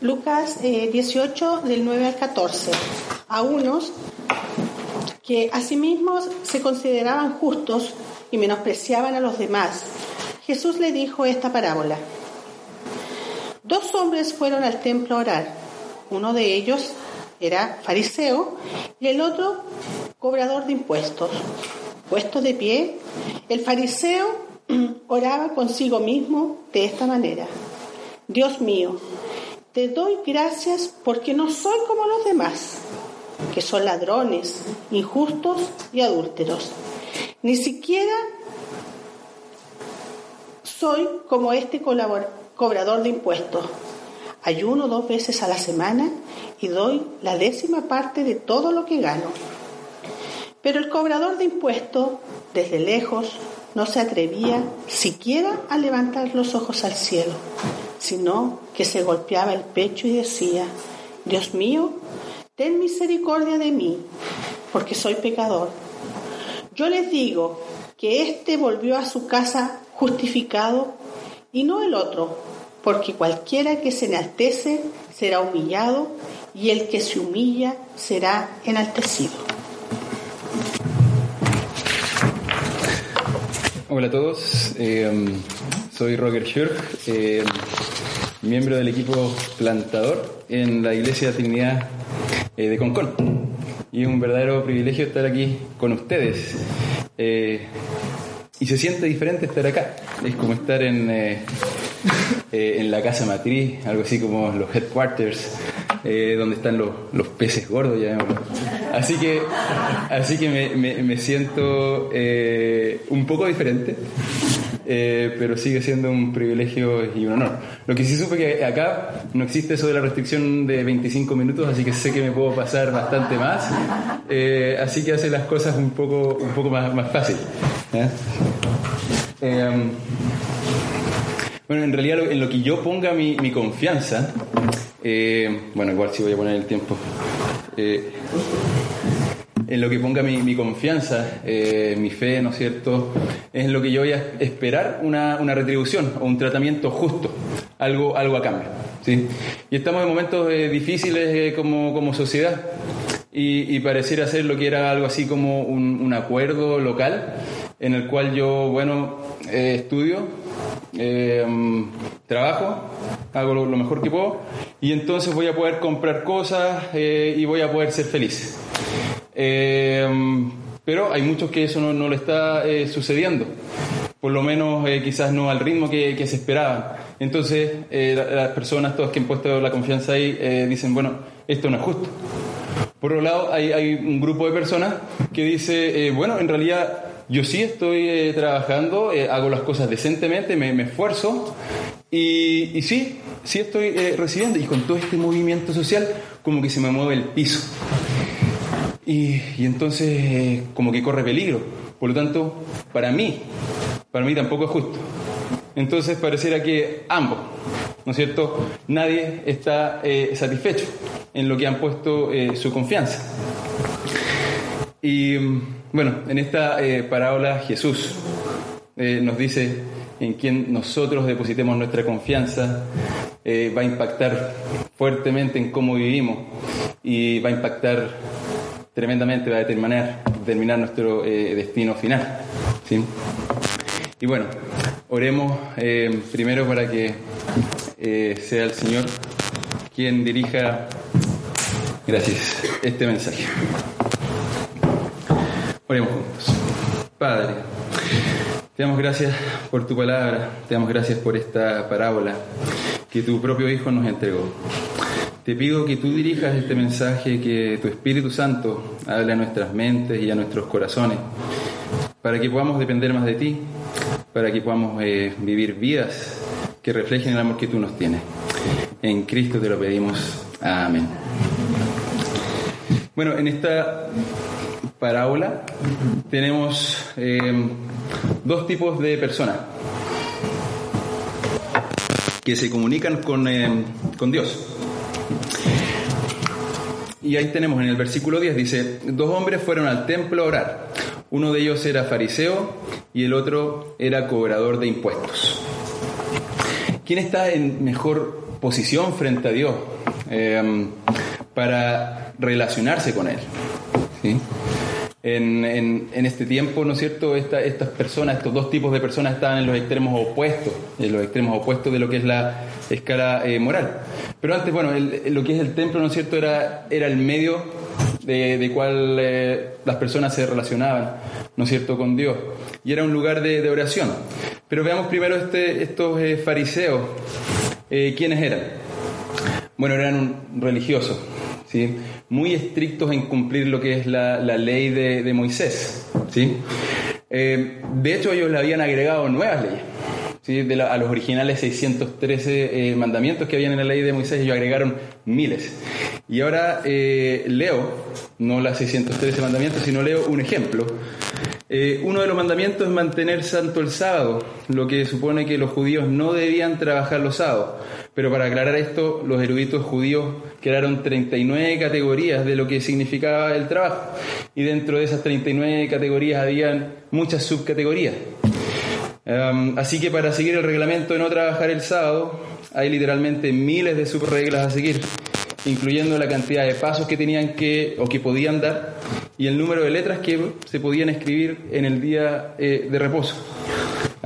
Lucas 18 eh, del 9 al 14. A unos que asimismo se consideraban justos y menospreciaban a los demás, Jesús le dijo esta parábola. Dos hombres fueron al templo a orar. Uno de ellos era fariseo y el otro cobrador de impuestos. Puesto de pie, el fariseo oraba consigo mismo de esta manera. Dios mío, te doy gracias porque no soy como los demás, que son ladrones, injustos y adúlteros. Ni siquiera soy como este cobrador de impuestos. Ayuno dos veces a la semana y doy la décima parte de todo lo que gano. Pero el cobrador de impuestos, desde lejos, no se atrevía siquiera a levantar los ojos al cielo, sino que se golpeaba el pecho y decía, Dios mío, ten misericordia de mí, porque soy pecador. Yo les digo que éste volvió a su casa justificado y no el otro, porque cualquiera que se enaltece será humillado y el que se humilla será enaltecido. Hola a todos, eh, soy Roger Schurk, eh, miembro del equipo plantador en la Iglesia Trinidad eh, de Concón. Y es un verdadero privilegio estar aquí con ustedes. y se siente diferente estar acá. Es como estar en, en la casa matriz, algo así como los headquarters eh, donde están los, los, peces gordos, ya Así que, así que me, me, siento eh, un poco diferente, eh, pero sigue siendo un privilegio y un honor. Lo que sí supe que acá no existe eso de la restricción de 25 minutos, así que sé que me puedo pasar bastante más, así que hace las cosas un poco, un poco más, más fácil. bueno, en realidad en lo que yo ponga mi, mi confianza, eh, bueno, igual si voy a poner el tiempo. Eh, en lo que ponga mi, confianza, eh, mi fe, ¿no es cierto? Es en lo que yo voy a esperar una, retribución o un tratamiento justo, algo, algo a cambio. ¿sí? Y estamos en momentos difíciles como, sociedad y, pareciera ser lo que era algo así como un, un acuerdo local en el cual yo, bueno, estudio, trabajo, hago lo, mejor que puedo y entonces voy a poder comprar cosas eh, y voy a poder ser feliz. Eh, pero hay muchos que eso no, no le está eh, sucediendo, por lo menos quizás no al ritmo que, se esperaba. Entonces las personas, todas que han puesto la confianza ahí, dicen, bueno, esto no es justo. Por otro lado, hay, un grupo de personas que dice, bueno, en realidad yo sí estoy trabajando, hago las cosas decentemente, me, esfuerzo y, y, sí, sí estoy eh, recibiendo. Y con todo este movimiento social, como que se me mueve el piso. Y, entonces, eh, como que corre peligro. Por lo tanto, para mí, para mí tampoco es justo. Entonces, pareciera que ambos, ¿no es cierto? Nadie está eh, satisfecho en lo que han puesto su confianza. Y bueno, en esta parábola Jesús nos dice en quien nosotros depositemos nuestra confianza eh, va a impactar fuertemente en cómo vivimos y va a impactar tremendamente, va a determinar, determinar nuestro eh, destino final. Y bueno, oremos eh, primero para que sea el Señor quien dirija, gracias, este mensaje. Oremos juntos. Padre, te damos gracias por tu palabra, te damos gracias por esta parábola que tu propio Hijo nos entregó. Te pido que tú dirijas este mensaje, que tu Espíritu Santo hable a nuestras mentes y a nuestros corazones, para que podamos depender más de ti, para que podamos eh, vivir vidas que reflejen el amor que tú nos tienes. En Cristo te lo pedimos. Amén. Bueno, en esta parábola tenemos eh, dos tipos de personas que se comunican con, eh, con Dios. Y ahí tenemos en el versículo 10, dice, dos hombres fueron al templo a orar. Uno de ellos era fariseo y el otro era cobrador de impuestos. ¿Quién está en mejor posición frente a Dios, em, para relacionarse con Él. En, en, este tiempo, ¿no es cierto?, estas personas, estos dos tipos de personas estaban en los extremos opuestos, en los extremos opuestos de lo que es la escala eh, moral. Pero antes, bueno, lo que es el templo, ¿no es cierto?, era, era el medio de, de cual eh, las personas se relacionaban, ¿no es cierto?, con Dios. Y era un lugar de, oración. Pero veamos primero este, estos eh, fariseos. ¿Quiénes eran? Bueno, eran religiosos, ¿sí? muy estrictos en cumplir lo que es la, la ley de, de, Moisés. ¿sí? de hecho, ellos le habían agregado nuevas leyes de a los originales 613 eh, mandamientos que habían en la ley de Moisés, ellos agregaron miles. Y ahora eh, leo, no las 613 mandamientos, sino leo un ejemplo. Eh, uno de los mandamientos es mantener santo el sábado, lo que supone que los judíos no debían trabajar los sábados. Pero para aclarar esto, los eruditos judíos crearon 39 categorías de lo que significaba el trabajo. Y dentro de esas 39 categorías habían muchas subcategorías. Em, así que para seguir el reglamento de no trabajar el sábado, hay literalmente miles de subreglas a seguir, incluyendo la cantidad de pasos que tenían que o que podían dar y el número de letras que se podían escribir en el día eh, de reposo.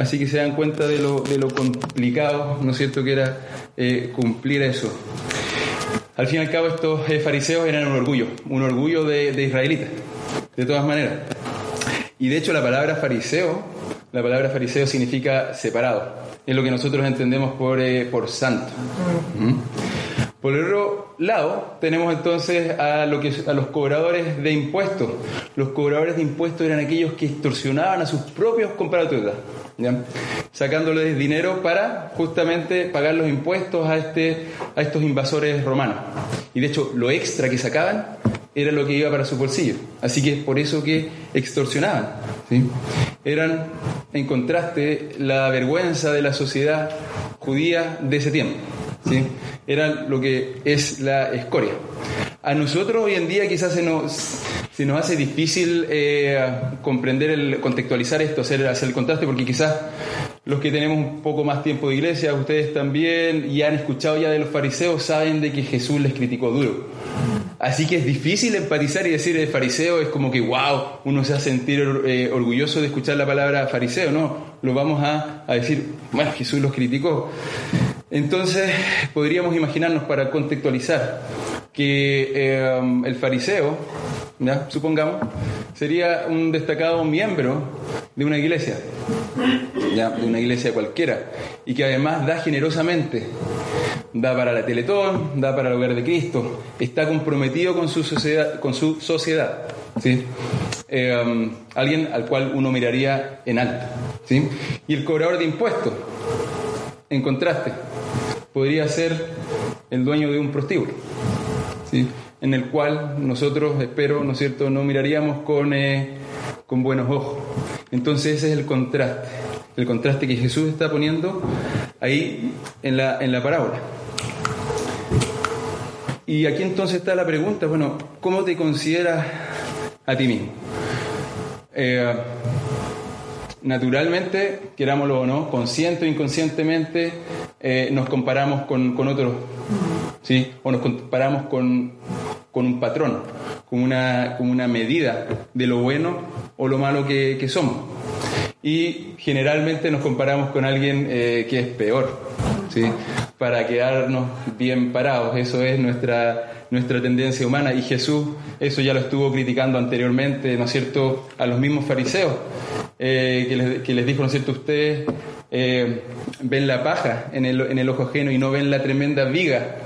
Así que se dan cuenta de lo, de lo complicado, ¿no es cierto?, que era eh, cumplir eso. Al fin y al cabo, estos eh, fariseos eran un orgullo, un orgullo de, de israelitas, de todas maneras. Y de hecho, la palabra fariseo la palabra fariseo significa separado. Es lo que nosotros entendemos por, eh, por santo. ¿Mm? Por el otro lado, tenemos entonces a, los cobradores de impuestos. Los cobradores de impuestos eran aquellos que extorsionaban a sus propios compatriotas, sacándoles dinero para justamente pagar los impuestos a, este, a estos invasores romanos. Y de hecho, lo extra que sacaban era lo que iba para su bolsillo. Así que es por eso que extorsionaban. Eran, en contraste, la vergüenza de la sociedad judía de ese tiempo. ¿Sí? Eran lo que es la escoria. A nosotros hoy en día quizás se nos, se nos hace difícil eh, comprender, el, contextualizar esto, hacer, hacer el contraste, porque quizás los que tenemos un poco más tiempo de iglesia, ustedes también, y han escuchado ya de los fariseos, saben de que Jesús les criticó duro. Así que es difícil empatizar y decir el fariseo es como que, wow, uno se a sentir eh, orgulloso de escuchar la palabra fariseo, ¿no? Lo vamos a, decir, bueno, Jesús los criticó. Entonces, podríamos imaginarnos para contextualizar que eh, el fariseo, supongamos, sería un destacado miembro de una iglesia, ¿ya? de una iglesia cualquiera, y que además da generosamente da para la Teletón, da para el hogar de Cristo, está comprometido con su sociedad, con su sociedad ¿sí? Eh, alguien al cual uno miraría en alto. ¿sí? Y el cobrador de impuestos, en contraste, podría ser el dueño de un prostíbulo, ¿sí? en el cual nosotros, espero, ¿no es cierto?, no miraríamos con, eh, con buenos ojos. Entonces ese es el contraste, el contraste que Jesús está poniendo ahí en la, en la parábola. Y aquí entonces está la pregunta, bueno, ¿cómo te consideras a ti mismo? Eh, naturalmente, querámoslo o no, consciente o inconscientemente, eh, nos comparamos con, otros, ¿sí? O nos comparamos con, un patrón, con una, una medida de lo bueno o lo malo que, somos. Y generalmente nos comparamos con alguien eh, que es peor, ¿sí? para quedarnos bien parados. Eso es nuestra, nuestra tendencia humana. Y Jesús eso ya lo estuvo criticando anteriormente, ¿no es cierto?, a los mismos fariseos, eh, que, les, dijo, ¿no cierto?, ustedes eh, ven la paja en el, en el ojo ajeno y no ven la tremenda viga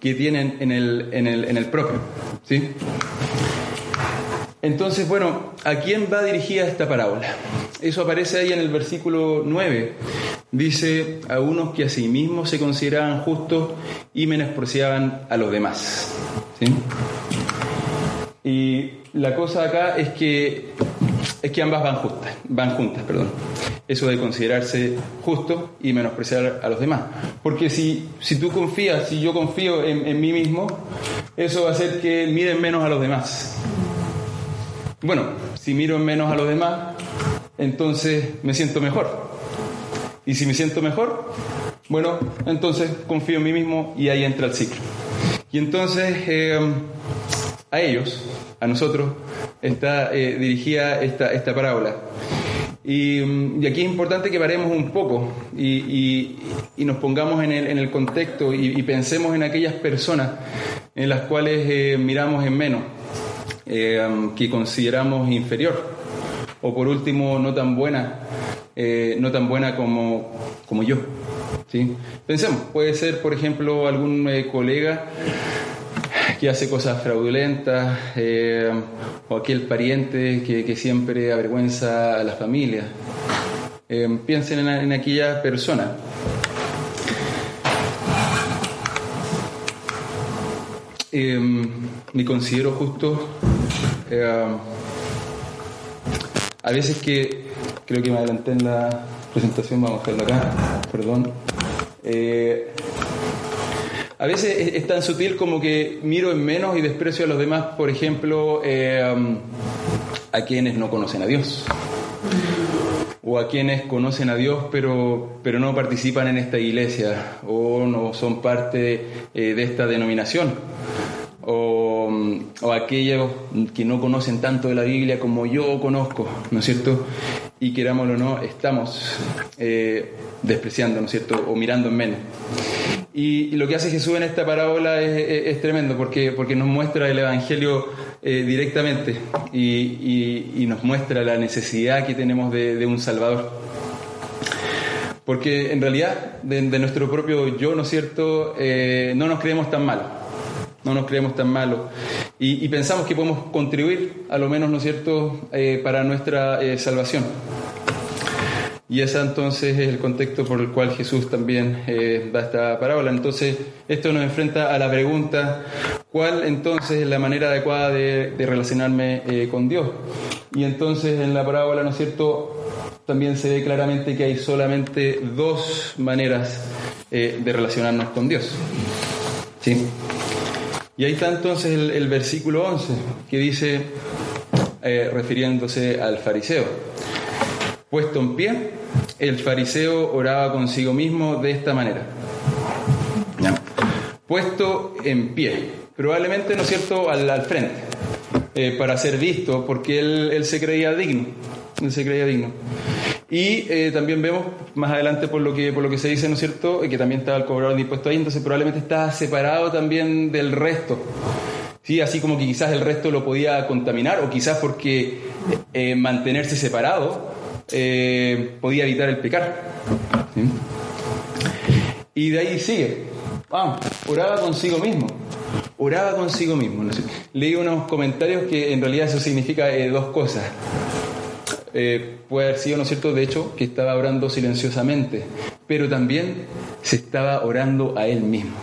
que tienen en el, en el, en el propio. ¿sí? Entonces, bueno, ¿a quién va dirigida esta parábola? Eso aparece ahí en el versículo 9. Dice, a unos que a sí mismos se consideraban justos y menospreciaban a los demás. Y la cosa acá es que, es que ambas van, justas, van juntas. Perdón. Eso de considerarse justo y menospreciar a los demás. Porque si, si tú confías, si yo confío en, en mí mismo, eso va a hacer que miren menos a los demás. Bueno, si miro menos a los demás, entonces me siento mejor. Y si me siento mejor, Bueno, entonces confío en mí mismo y ahí entra el ciclo. Y entonces eh, a ellos, a nosotros, está eh, dirigida esta, esta parábola. Y, aquí es importante que paremos un poco y, nos pongamos en el, en el contexto y, pensemos en aquellas personas en las cuales eh, miramos en menos, que consideramos inferior, o por último no tan buena, no tan buena como, como yo. ¿sí? Pensemos, puede ser, por ejemplo, algún eh, colega que hace cosas fraudulentas eh, o aquel pariente que, siempre avergüenza a la familia. Eh, piensen en, aquella persona. me considero justo a veces que creo que me adelanté en la presentación, vamos a dejarlo acá, perdón. Eh, a veces es, tan sutil como que miro en menos y desprecio a los demás, por ejemplo, eh, a quienes no conocen a Dios. O a quienes conocen a Dios pero, pero no participan en esta iglesia o no son parte eh, de esta denominación. O, o, aquellos que no conocen tanto de la Biblia como yo conozco, ¿no es cierto? Y querámoslo o no, estamos despreciando, ¿no es cierto?, o mirando en menos. Y, lo que hace Jesús en esta parábola es, tremendo porque, porque nos muestra el Evangelio eh, directamente y, nos muestra la necesidad que tenemos de, un Salvador. Porque en realidad, de, nuestro propio yo, ¿no es cierto?, eh, no nos creemos tan malos. No nos creemos tan malos. Y, pensamos que podemos contribuir, a lo menos, ¿no es cierto?, eh, para nuestra salvación. Y ese entonces es el contexto por el cual Jesús también eh, da esta parábola. Entonces, esto nos enfrenta a la pregunta, ¿cuál entonces es la manera adecuada de, relacionarme eh, con Dios? Y entonces en la parábola, ¿no es cierto?, también se ve claramente que hay solamente dos maneras eh, de relacionarnos con Dios. ¿Sí? Y ahí está entonces el, versículo 11, que dice, refiriéndose al fariseo, puesto en pie, el fariseo oraba consigo mismo de esta manera. Puesto en pie, probablemente, ¿no es cierto?, al, frente, eh, para ser visto, porque él, se creía digno, él se creía digno. Y eh, también vemos más adelante por lo que por lo que se dice, ¿no es cierto?, que también estaba el cobrador de impuestos ahí, entonces probablemente estaba separado también del resto. Sí, así como que quizás el resto lo podía contaminar, o quizás porque eh, mantenerse separado eh, podía evitar el pecar. Y de ahí sigue. Vamos, oraba consigo mismo. Oraba consigo mismo. Leí unos comentarios que en realidad eso significa eh, dos cosas. Eh, puede haber sido, ¿no es cierto?, de hecho, que estaba orando silenciosamente, pero también se estaba orando a él mismo.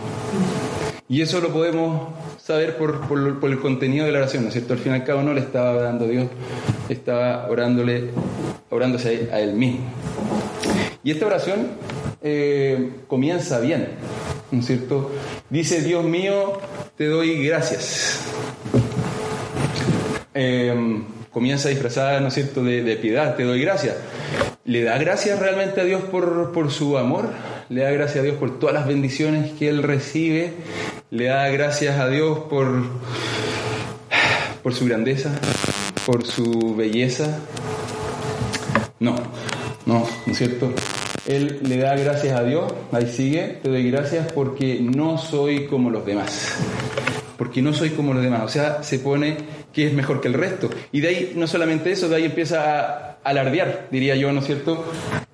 Y eso lo podemos saber por, por, el contenido de la oración, ¿no es cierto? Al fin y al cabo no le estaba orando a Dios, estaba orándole, orándose a él mismo. Y esta oración eh, comienza bien, ¿no es cierto? Dice, Dios mío, te doy gracias. Em, comienza disfrazada, ¿no es cierto?, de, piedad, te doy gracias. ¿Le da gracias realmente a Dios por, por su amor? ¿Le da gracias a Dios por todas las bendiciones que Él recibe? Le da gracias a Dios por, por su grandeza, por su belleza. No, no, ¿no es cierto? Él le da gracias a Dios, ahí sigue, te doy gracias porque no soy como los demás. Porque no soy como los demás. O sea, se pone que es mejor que el resto. Y de ahí, no solamente eso, de ahí empieza a alardear, diría yo, ¿no es cierto?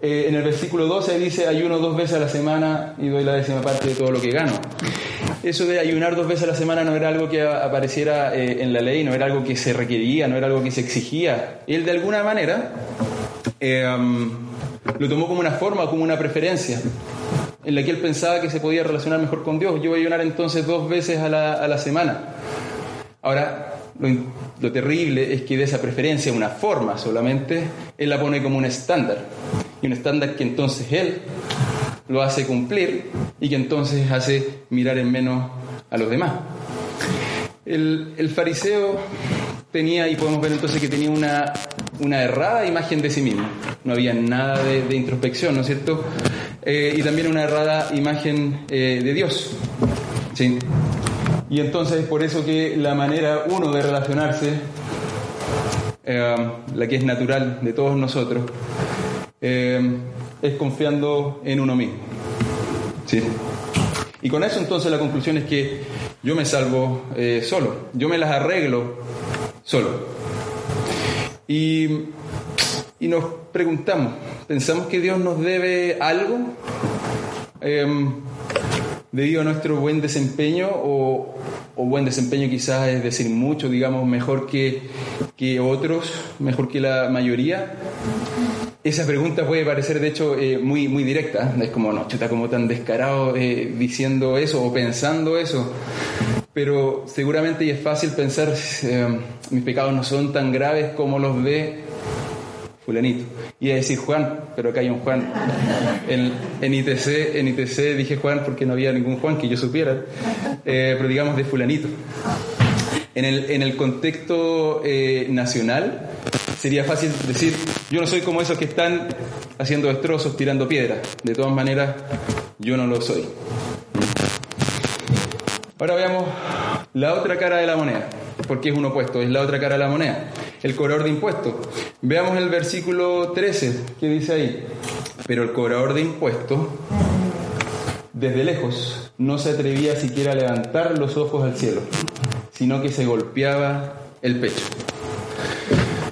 Eh, en el versículo 12 dice, ayuno dos veces a la semana y doy la décima parte de todo lo que gano eso de ayunar dos veces a la semana no era algo que apareciera eh, en la ley, no era algo que se requería, no era algo que se exigía. Él de alguna manera um, lo tomó como una forma, como una preferencia, en la que él pensaba que se podía relacionar mejor con Dios. Yo voy a ayunar entonces dos veces a la, a la semana. Ahora, lo, lo, terrible es que de esa preferencia, una forma solamente, él la pone como un estándar. Y un estándar que entonces él lo hace cumplir y que entonces hace mirar en menos a los demás. El, fariseo tenía, y podemos ver entonces que tenía una, una errada imagen de sí mismo. No había nada de, introspección, ¿no es cierto? eh, y también una errada imagen eh, de Dios. ¿sí? Y entonces es por eso que la manera, uno, de relacionarse, la que es natural de todos nosotros, es confiando en uno mismo. ¿sí? Y con eso entonces la conclusión es que yo me salvo solo, yo me las arreglo solo. Y, nos preguntamos, ¿pensamos que Dios nos debe algo em, debido a nuestro buen desempeño o, buen desempeño quizás es decir mucho, digamos, mejor que, que otros, mejor que la mayoría? Esa pregunta puede parecer, de hecho, eh, muy, muy directa. Es como, no, está como tan descarado eh, diciendo eso o pensando eso pero seguramente y es fácil pensar, eh, mis pecados no son tan graves como los de fulanito. Y a decir Juan, pero acá hay un Juan. En, en, ITC, en ITC dije Juan porque no había ningún Juan que yo supiera, eh, pero digamos de fulanito. En el, en el contexto eh, nacional sería fácil decir, yo no soy como esos que están haciendo destrozos, tirando piedras. De todas maneras, yo no lo soy. Ahora veamos la otra cara de la moneda, porque es un opuesto, es la otra cara de la moneda, el cobrador de impuestos. Veamos el versículo 13, que dice ahí, pero el cobrador de impuestos, desde lejos, no se atrevía siquiera a levantar los ojos al cielo, sino que se golpeaba el pecho.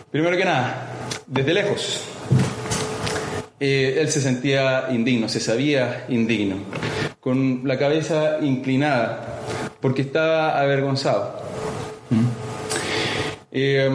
Primero que nada, desde lejos, eh, él se sentía indigno, se sabía indigno, con la cabeza inclinada, porque estaba avergonzado. Eh,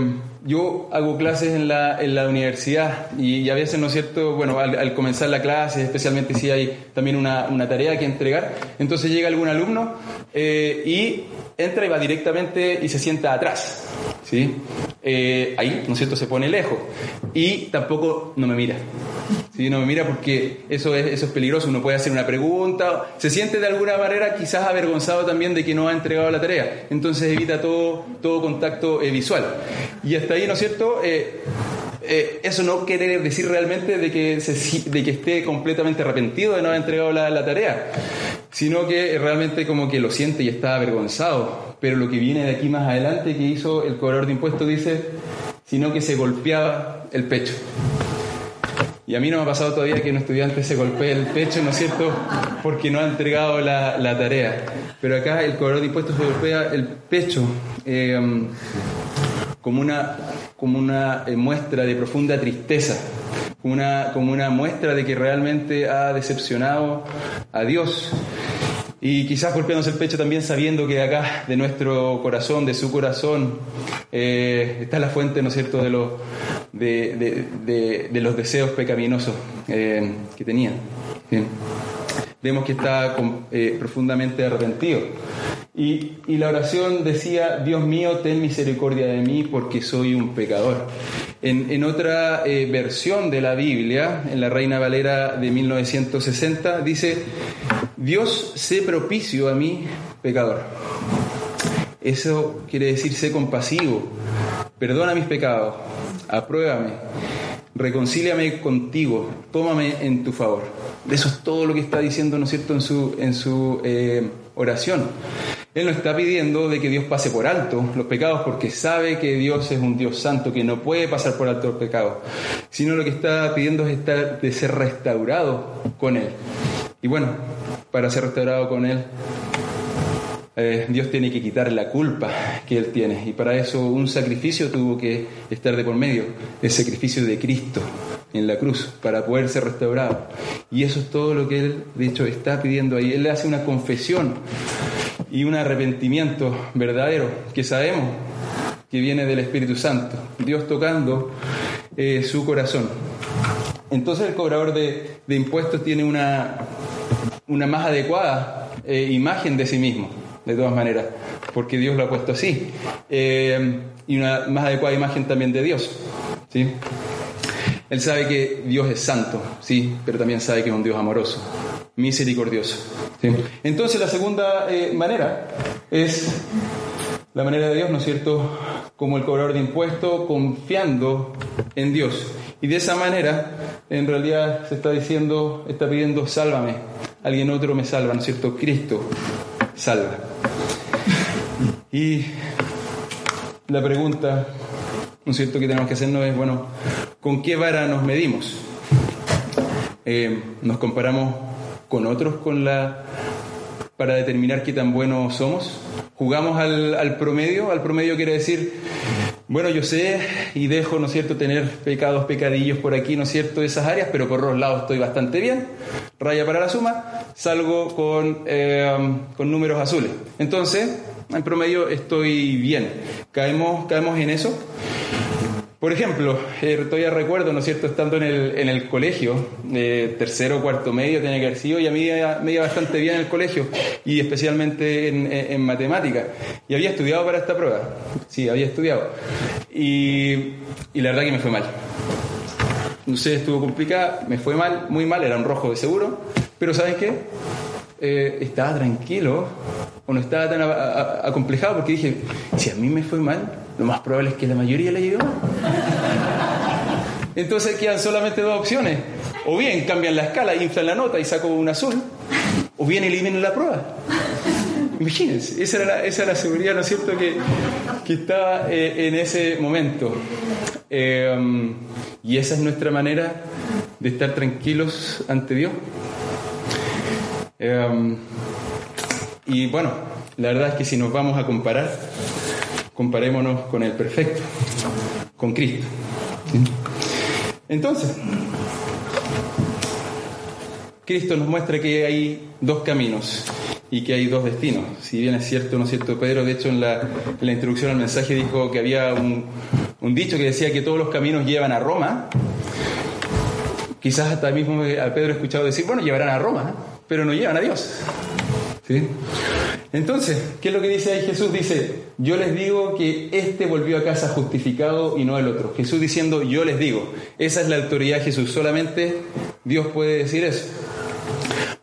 yo hago clases en la, en la universidad y, a veces, ¿no es cierto? Bueno, al, comenzar la clase, especialmente si hay también una, una tarea que entregar, entonces llega algún alumno eh, y entra y va directamente y se sienta atrás. ¿sí? Eh, ahí, ¿no es cierto?, se pone lejos y tampoco no me mira. ¿sí? No me mira porque eso es, eso es peligroso, uno puede hacer una pregunta, se siente de alguna manera quizás avergonzado también de que no ha entregado la tarea, entonces evita todo, todo contacto eh, visual. Y hasta ahí, ¿no es cierto?, eh, eso no quiere decir realmente de que, de que esté completamente arrepentido de no haber entregado la, la, tarea, sino que realmente como que lo siente y está avergonzado pero lo que viene de aquí más adelante que hizo el cobrador de impuestos dice, sino que se golpeaba el pecho. Y a mí no me ha pasado todavía que un estudiante se golpee el pecho, ¿no es cierto?, porque no ha entregado la, tarea. Pero acá el cobrador de impuestos se golpea el pecho eh, como una, como una eh, muestra de profunda tristeza, como una, como una muestra de que realmente ha decepcionado a Dios. Y quizás golpeándose el pecho también sabiendo que acá, de nuestro corazón, de su corazón, eh, está la fuente, ¿no es cierto?, de, los de, los deseos pecaminosos eh, que tenía. Vemos que está eh, profundamente arrepentido. Y, la oración decía, Dios mío, ten misericordia de mí porque soy un pecador. En, otra eh, versión de la Biblia, en la Reina Valera de 1960, dice, Dios sé propicio a mí, pecador. Eso quiere decir sé compasivo, perdona mis pecados, apruébame, reconcíliame contigo, tómame en tu favor. Eso es todo lo que está diciendo, ¿no es cierto?, en su, en su eh, oración. Él no está pidiendo de que Dios pase por alto los pecados porque sabe que Dios es un Dios santo que no puede pasar por alto los pecados, sino lo que está pidiendo es estar, de ser restaurado con Él. Y bueno, para ser restaurado con Él, eh, Dios tiene que quitar la culpa que Él tiene. Y para eso un sacrificio tuvo que estar de por medio, el sacrificio de Cristo en la cruz, para poder ser restaurado. Y eso es todo lo que Él, de hecho, está pidiendo ahí. Él hace una confesión y un arrepentimiento verdadero que sabemos que viene del Espíritu Santo, Dios tocando eh, su corazón. Entonces el cobrador de, impuestos tiene una, una más adecuada eh, imagen de sí mismo, de todas maneras, porque Dios lo ha puesto así, eh, y una más adecuada imagen también de Dios. ¿sí? Él sabe que Dios es santo, sí, pero también sabe que es un Dios amoroso misericordioso. Entonces la segunda eh, manera es la manera de Dios, ¿no es cierto?, como el cobrador de impuestos, confiando en Dios. Y de esa manera, en realidad se está diciendo, está pidiendo, sálvame, alguien otro me salva, ¿no es cierto?, Cristo salva. Y la pregunta, ¿no es cierto?, que tenemos que hacernos es, bueno, ¿con qué vara nos medimos? Eh, ¿Nos comparamos con otros con la para determinar qué tan buenos somos? ¿Jugamos al, promedio? Al promedio quiere decir, bueno, yo sé y dejo, ¿no cierto?, tener pecados, pecadillos por aquí, ¿no es cierto?, esas áreas, pero por los lados estoy bastante bien. Raya para la suma, salgo con, eh, con números azules. Entonces, en promedio estoy bien. ¿Caemos, caemos en eso? Por ejemplo, eh, todavía recuerdo, ¿no es cierto?, estando en el, en el colegio, eh, tercero, cuarto medio, tenía que haber sido, y a mí me iba bastante bien en el colegio, y especialmente en, en, matemática. Y había estudiado para esta prueba, sí, había estudiado. Y, y la verdad que me fue mal. No sé, estuvo complicada, me fue mal, muy mal, era un rojo de seguro, pero ¿sabes qué? Eh, estaba tranquilo o no estaba tan acomplejado porque dije, si a mí me fue mal, lo más probable es que la mayoría le llegó. Entonces quedan solamente dos opciones. O bien cambian la escala, inflan la nota y saco un azul, o bien eliminan la prueba. Imagínense, esa era la, seguridad, ¿no es cierto?, que, que estaba eh, en ese momento. Eh, y esa es nuestra manera de estar tranquilos ante Dios. Eh, y bueno, la verdad es que si nos vamos a comparar, comparémonos con el perfecto, con Cristo. Entonces, Cristo nos muestra que hay dos caminos y que hay dos destinos. Si bien es cierto, ¿no es cierto? Pedro, de hecho, en la, introducción al mensaje dijo que había un, dicho que decía que todos los caminos llevan a Roma. Quizás hasta mismo a Pedro he escuchado decir, bueno, llevarán a Roma, pero no llevan a Dios. ¿Sí? Entonces, ¿qué es lo que dice ahí Jesús? Dice, yo les digo que este volvió a casa justificado y no el otro. Jesús diciendo, yo les digo, esa es la autoridad de Jesús, solamente Dios puede decir eso.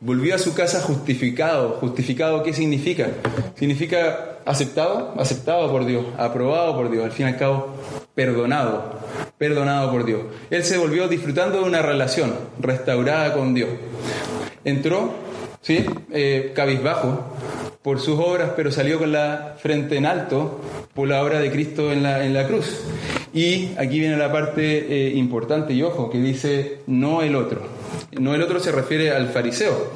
Volvió a su casa justificado. ¿Justificado qué significa? Significa aceptado, aceptado por Dios, aprobado por Dios, al fin y al cabo, perdonado, perdonado por Dios. Él se volvió disfrutando de una relación restaurada con Dios. Entró, ¿sí? Eh, cabizbajo, por sus obras, pero salió con la frente en alto por la obra de Cristo en la, en la cruz. Y aquí viene la parte eh, importante, y ojo, que dice no el otro. No el otro se refiere al fariseo.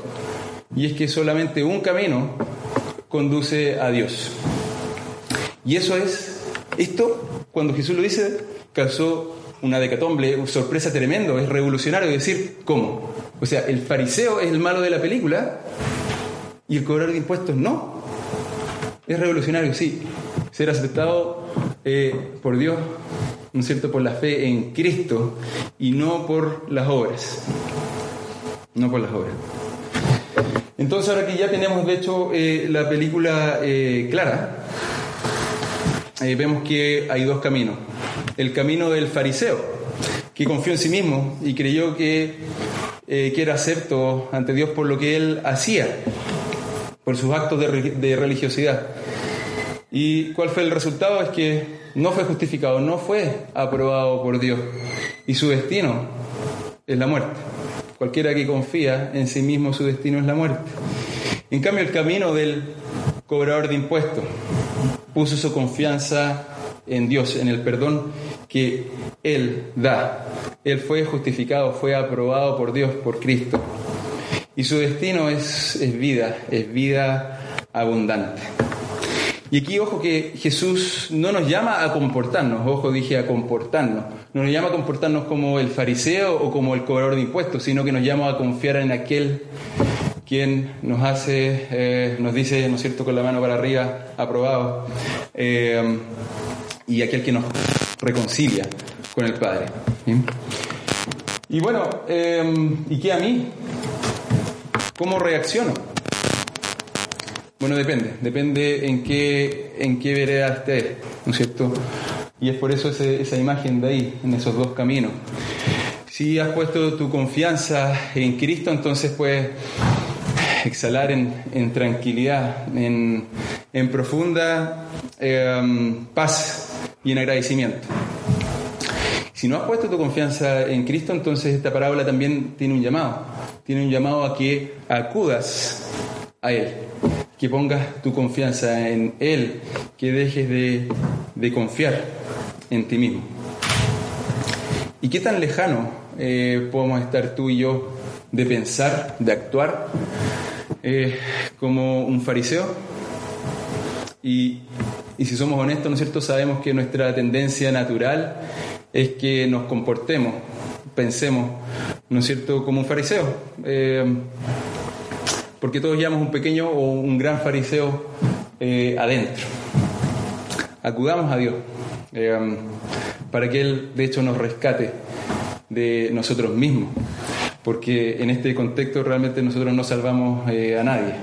Y es que solamente un camino conduce a Dios. Y eso es, esto, cuando Jesús lo dice, causó una decatombe, una sorpresa tremendo, es revolucionario decir, ¿cómo? O sea, el fariseo es el malo de la película y el cobrar de impuestos no. Es revolucionario, sí. Ser aceptado eh, por Dios, ¿no es cierto?, por la fe en Cristo y no por las obras. No por las obras. Entonces, ahora que ya tenemos, de hecho, eh, la película eh, clara, vemos que hay dos caminos. El camino del fariseo, que confió en sí mismo y creyó que, que era acepto ante Dios por lo que él hacía por sus actos de, religiosidad. ¿Y cuál fue el resultado? Es que no fue justificado, no fue aprobado por Dios. Y su destino es la muerte. Cualquiera que confía en sí mismo, su destino es la muerte. En cambio, el camino del cobrador de impuestos puso su confianza en Dios, en el perdón que Él da. Él fue justificado, fue aprobado por Dios, por Cristo. Y su destino es, es vida, es vida abundante. Y aquí, ojo, que Jesús no nos llama a comportarnos, ojo, dije a comportarnos, no nos llama a comportarnos como el fariseo o como el cobrador de impuestos, sino que nos llama a confiar en aquel quien nos hace, eh, nos dice, ¿no es cierto?, con la mano para arriba, aprobado, eh, y aquel que nos reconcilia con el Padre. Y bueno, eh, ¿y qué a mí? ¿Cómo reacciono? Bueno, depende, depende en qué, en qué vereda esté, ¿no es cierto? Y es por eso esa imagen de ahí, en esos dos caminos. Si has puesto tu confianza en Cristo, entonces pues exhalar en, tranquilidad, en, profunda em, paz y en agradecimiento. Si no has puesto tu confianza en Cristo, entonces esta parábola también tiene un llamado. Tiene un llamado a que acudas a Él, que pongas tu confianza en Él, que dejes de, de confiar en ti mismo. ¿Y qué tan lejano eh, podemos estar tú y yo de pensar, de actuar eh, como un fariseo? Y, y, si somos honestos, ¿no es cierto? Sabemos que nuestra tendencia natural es que nos comportemos, pensemos, ¿no es cierto?, como un fariseo. Eh, porque todos llevamos un pequeño o un gran fariseo adentro. Acudamos a Dios para que Él de hecho nos rescate de nosotros mismos, porque en este contexto realmente nosotros no salvamos eh, a nadie.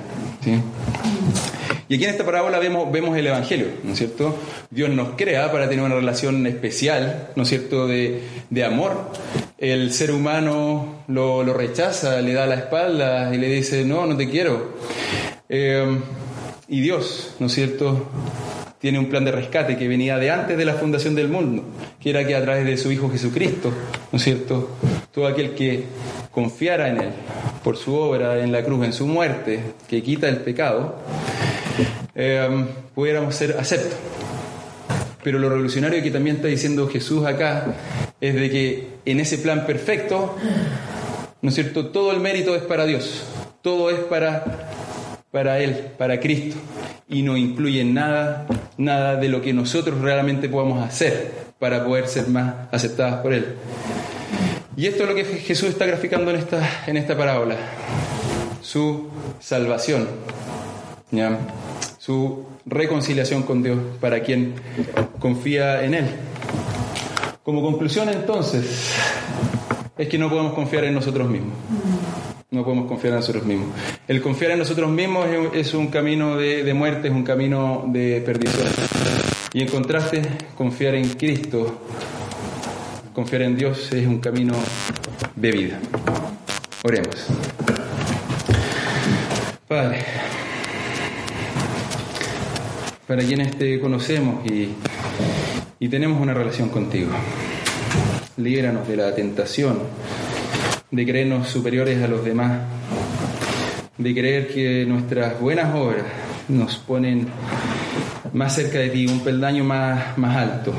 Y aquí en esta parábola vemos, el Evangelio, ¿no es cierto? Dios nos crea para tener una relación especial, ¿no es cierto?, de, amor. El ser humano lo, rechaza, le da la espalda y le dice, no, no te quiero. Eh, y Dios, ¿no es cierto?, tiene un plan de rescate que venía de antes de la fundación del mundo, que era que a través de su Hijo Jesucristo, ¿no es cierto? Todo aquel que confiara en Él por su obra en la cruz, en su muerte, que quita el pecado, eh, pudiéramos ser aceptos. Pero lo revolucionario que también está diciendo Jesús acá es de que en ese plan perfecto, ¿no es cierto? Todo el mérito es para Dios, todo es para, para Él, para Cristo y no incluye nada, nada de lo que nosotros realmente podamos hacer para poder ser más aceptadas por Él. Y esto es lo que Jesús está graficando en esta, en esta parábola, su salvación, su reconciliación con Dios para quien confía en Él. Como conclusión entonces, es que no podemos confiar en nosotros mismos. No podemos confiar en nosotros mismos. El confiar en nosotros mismos es un camino de, muerte, es un camino de perdición. Y en contraste, confiar en Cristo, confiar en Dios es un camino de vida. Oremos. Padre, para quienes te conocemos y, tenemos una relación contigo, líbranos de la tentación de creernos superiores a los demás, de creer que nuestras buenas obras nos ponen más cerca de ti, un peldaño más, más alto.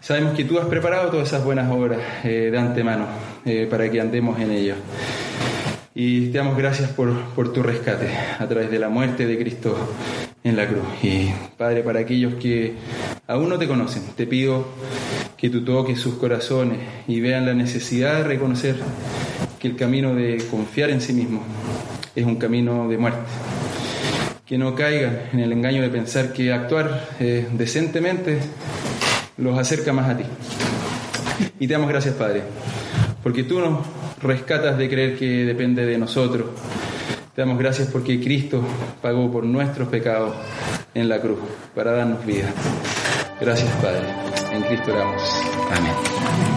Sabemos que tú has preparado todas esas buenas obras eh, de antemano eh, para que andemos en ellas. Y te damos gracias por, por, tu rescate a través de la muerte de Cristo en la cruz. Y Padre, para aquellos que aún no te conocen, te pido que tú toques sus corazones y vean la necesidad de reconocer que el camino de confiar en sí mismo es un camino de muerte. Que no caigan en el engaño de pensar que actuar eh, decentemente los acerca más a ti. Y te damos gracias, Padre, porque tú nos rescatas de creer que depende de nosotros. Te damos gracias porque Cristo pagó por nuestros pecados en la cruz para darnos vida. Gracias, Padre. En Cristo oramos. Amén.